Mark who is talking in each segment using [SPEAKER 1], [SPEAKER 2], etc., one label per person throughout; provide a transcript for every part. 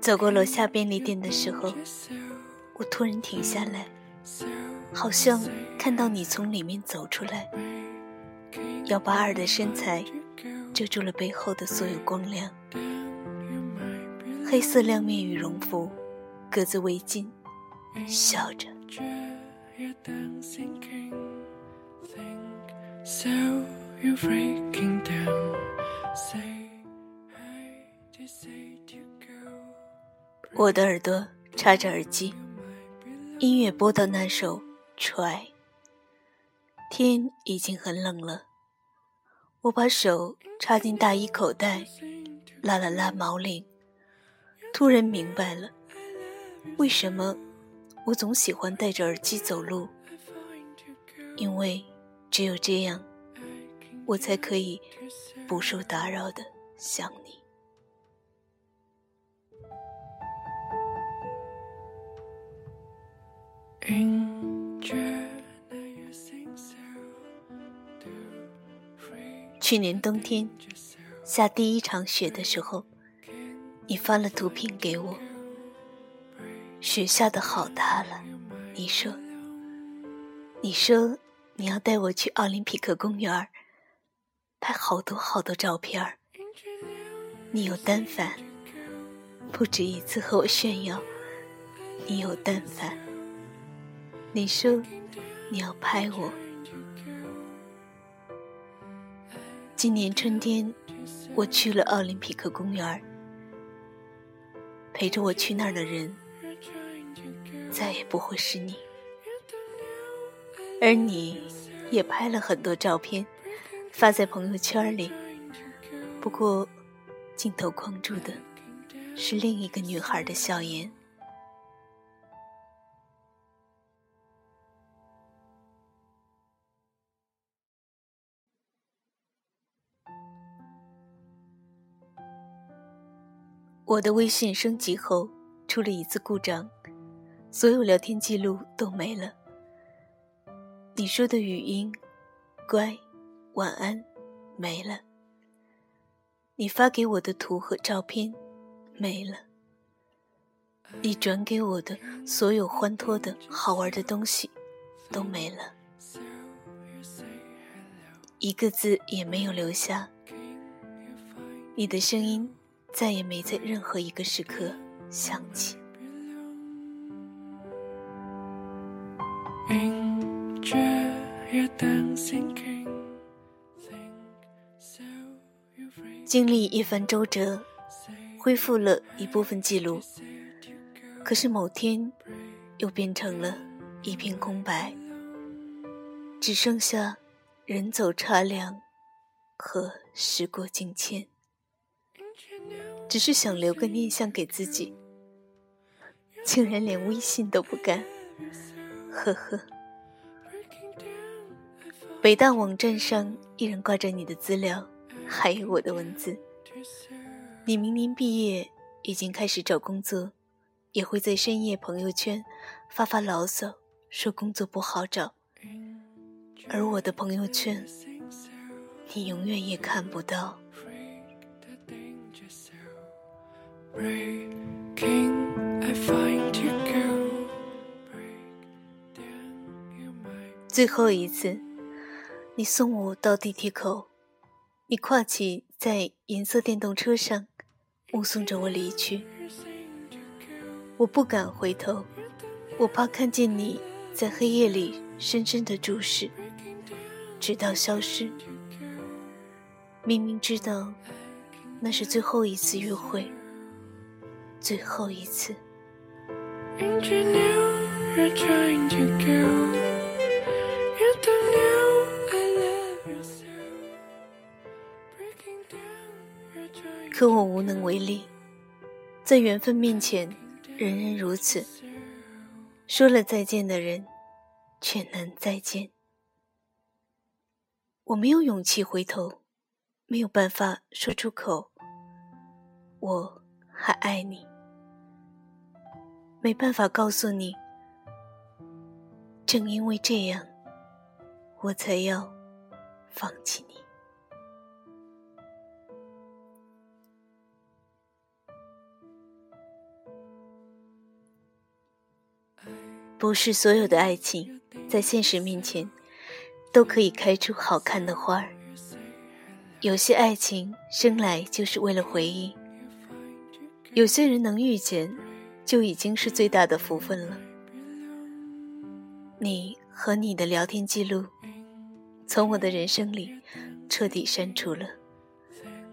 [SPEAKER 1] 走过楼下便利店的时候，我突然停下来，好像看到你从里面走出来。幺八二的身材遮住了背后的所有光亮，黑色亮面羽绒服，格子围巾，笑着。我的耳朵插着耳机，音乐播到那首《Try》。天已经很冷了，我把手插进大衣口袋，拉了拉毛领，突然明白了，为什么我总喜欢戴着耳机走路，因为只有这样，我才可以不受打扰的想你。去年冬天下第一场雪的时候，你发了图片给我。雪下的好大了，你说，你说你要带我去奥林匹克公园拍好多好多照片你有单反，不止一次和我炫耀，你有单反。你说你要拍我。今年春天，我去了奥林匹克公园陪着我去那儿的人再也不会是你，而你也拍了很多照片发在朋友圈里。不过，镜头框住的是另一个女孩的笑颜。我的微信升级后出了一次故障，所有聊天记录都没了。你说的语音“乖”“晚安”没了。你发给我的图和照片没了。你转给我的所有欢脱的好玩的东西都没了，一个字也没有留下。你的声音。再也没在任何一个时刻想起。经历一番周折，恢复了一部分记录，可是某天又变成了一片空白，只剩下人走茶凉和时过境迁。只是想留个念想给自己，竟然连微信都不干，呵呵。北大网站上依然挂着你的资料，还有我的文字。你明年毕业，已经开始找工作，也会在深夜朋友圈发发牢骚，说工作不好找。而我的朋友圈，你永远也看不到。最后一次，你送我到地铁口，你跨骑在银色电动车上，目送着我离去。我不敢回头，我怕看见你在黑夜里深深的注视，直到消失。明明知道那是最后一次约会。最后一次。可我无能为力，在缘分面前，人人如此。说了再见的人，却难再见。我没有勇气回头，没有办法说出口，我还爱你。没办法告诉你。正因为这样，我才要放弃你。不是所有的爱情，在现实面前，都可以开出好看的花儿。有些爱情生来就是为了回忆，有些人能遇见，就已经是最大的福分了。你和你的聊天记录，从我的人生里彻底删除了。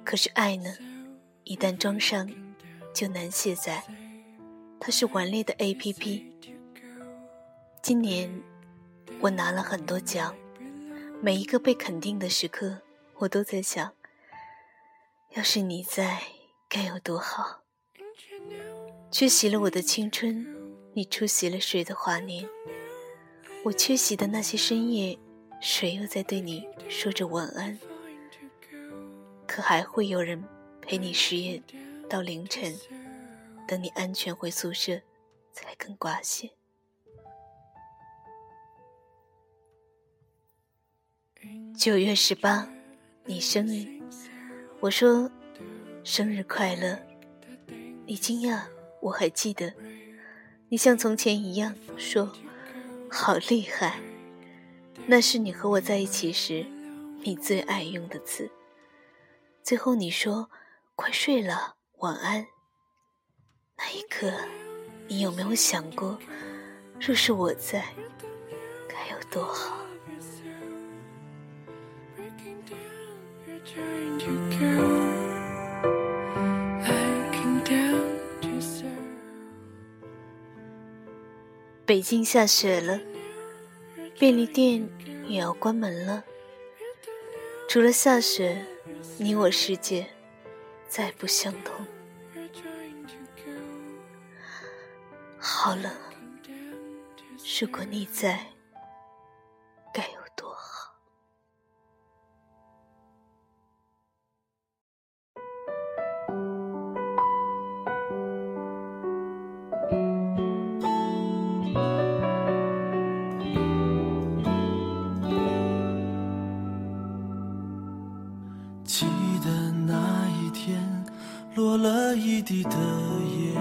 [SPEAKER 1] 可是爱呢，一旦装上，就难卸载。它是顽劣的 A P P。今年我拿了很多奖，每一个被肯定的时刻，我都在想：要是你在，该有多好。缺席了我的青春，你出席了谁的华年？我缺席的那些深夜，谁又在对你说着晚安？可还会有人陪你失夜到凌晨，等你安全回宿舍，才肯挂线。九月十八，你生日，我说生日快乐。你惊讶，我还记得。你像从前一样说，好厉害。那是你和我在一起时，你最爱用的词。最后你说，快睡了，晚安。那一刻，你有没有想过，若是我在，该有多好？北京下雪了，便利店也要关门了。除了下雪，你我世界再不相同。好冷，如果你在，
[SPEAKER 2] 地的夜，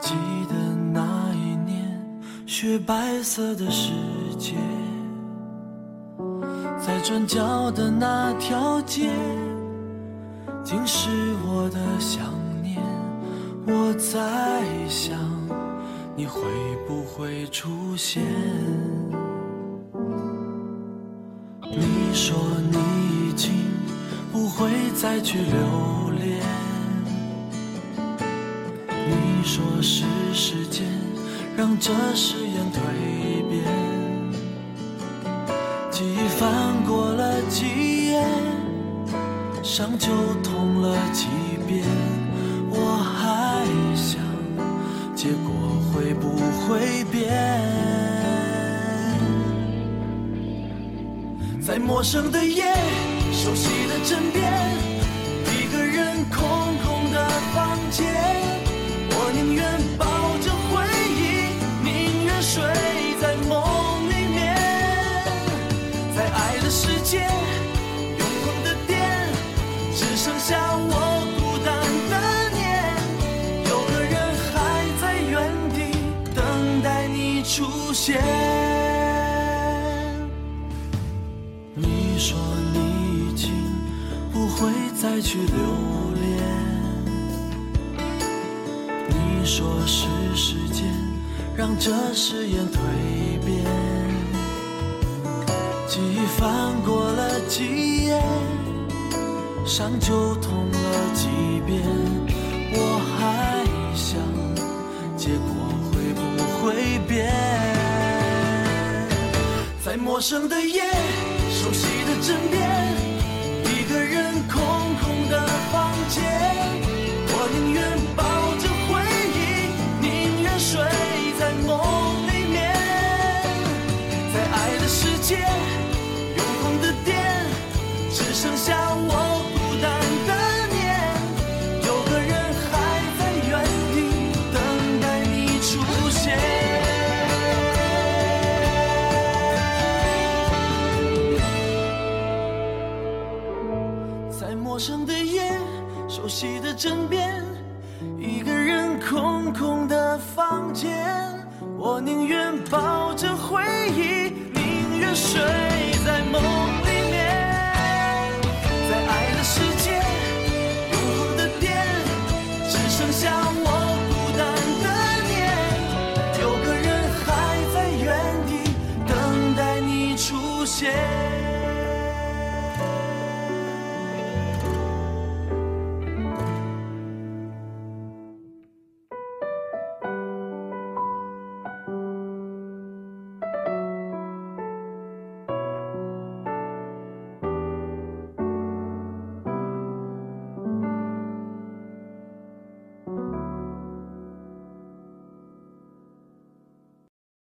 [SPEAKER 2] 记得那一年雪白色的世界，在转角的那条街，竟是我的想念。我在想，你会不会出现？你说你已经。不会再去留说是时间让这誓言蜕变，记忆翻过了几页，伤就痛了几遍。我还想，结果会不会变？在陌生的夜。熟悉的枕边，见。你说你已经不。会再去留恋。你说是时间让这誓言蜕变，记忆翻过了几页，伤就痛了几遍。我还想，结果会不会变？陌生的夜，熟悉的枕边。枕边，一个人空空的房间，我宁愿抱着回忆，宁愿睡。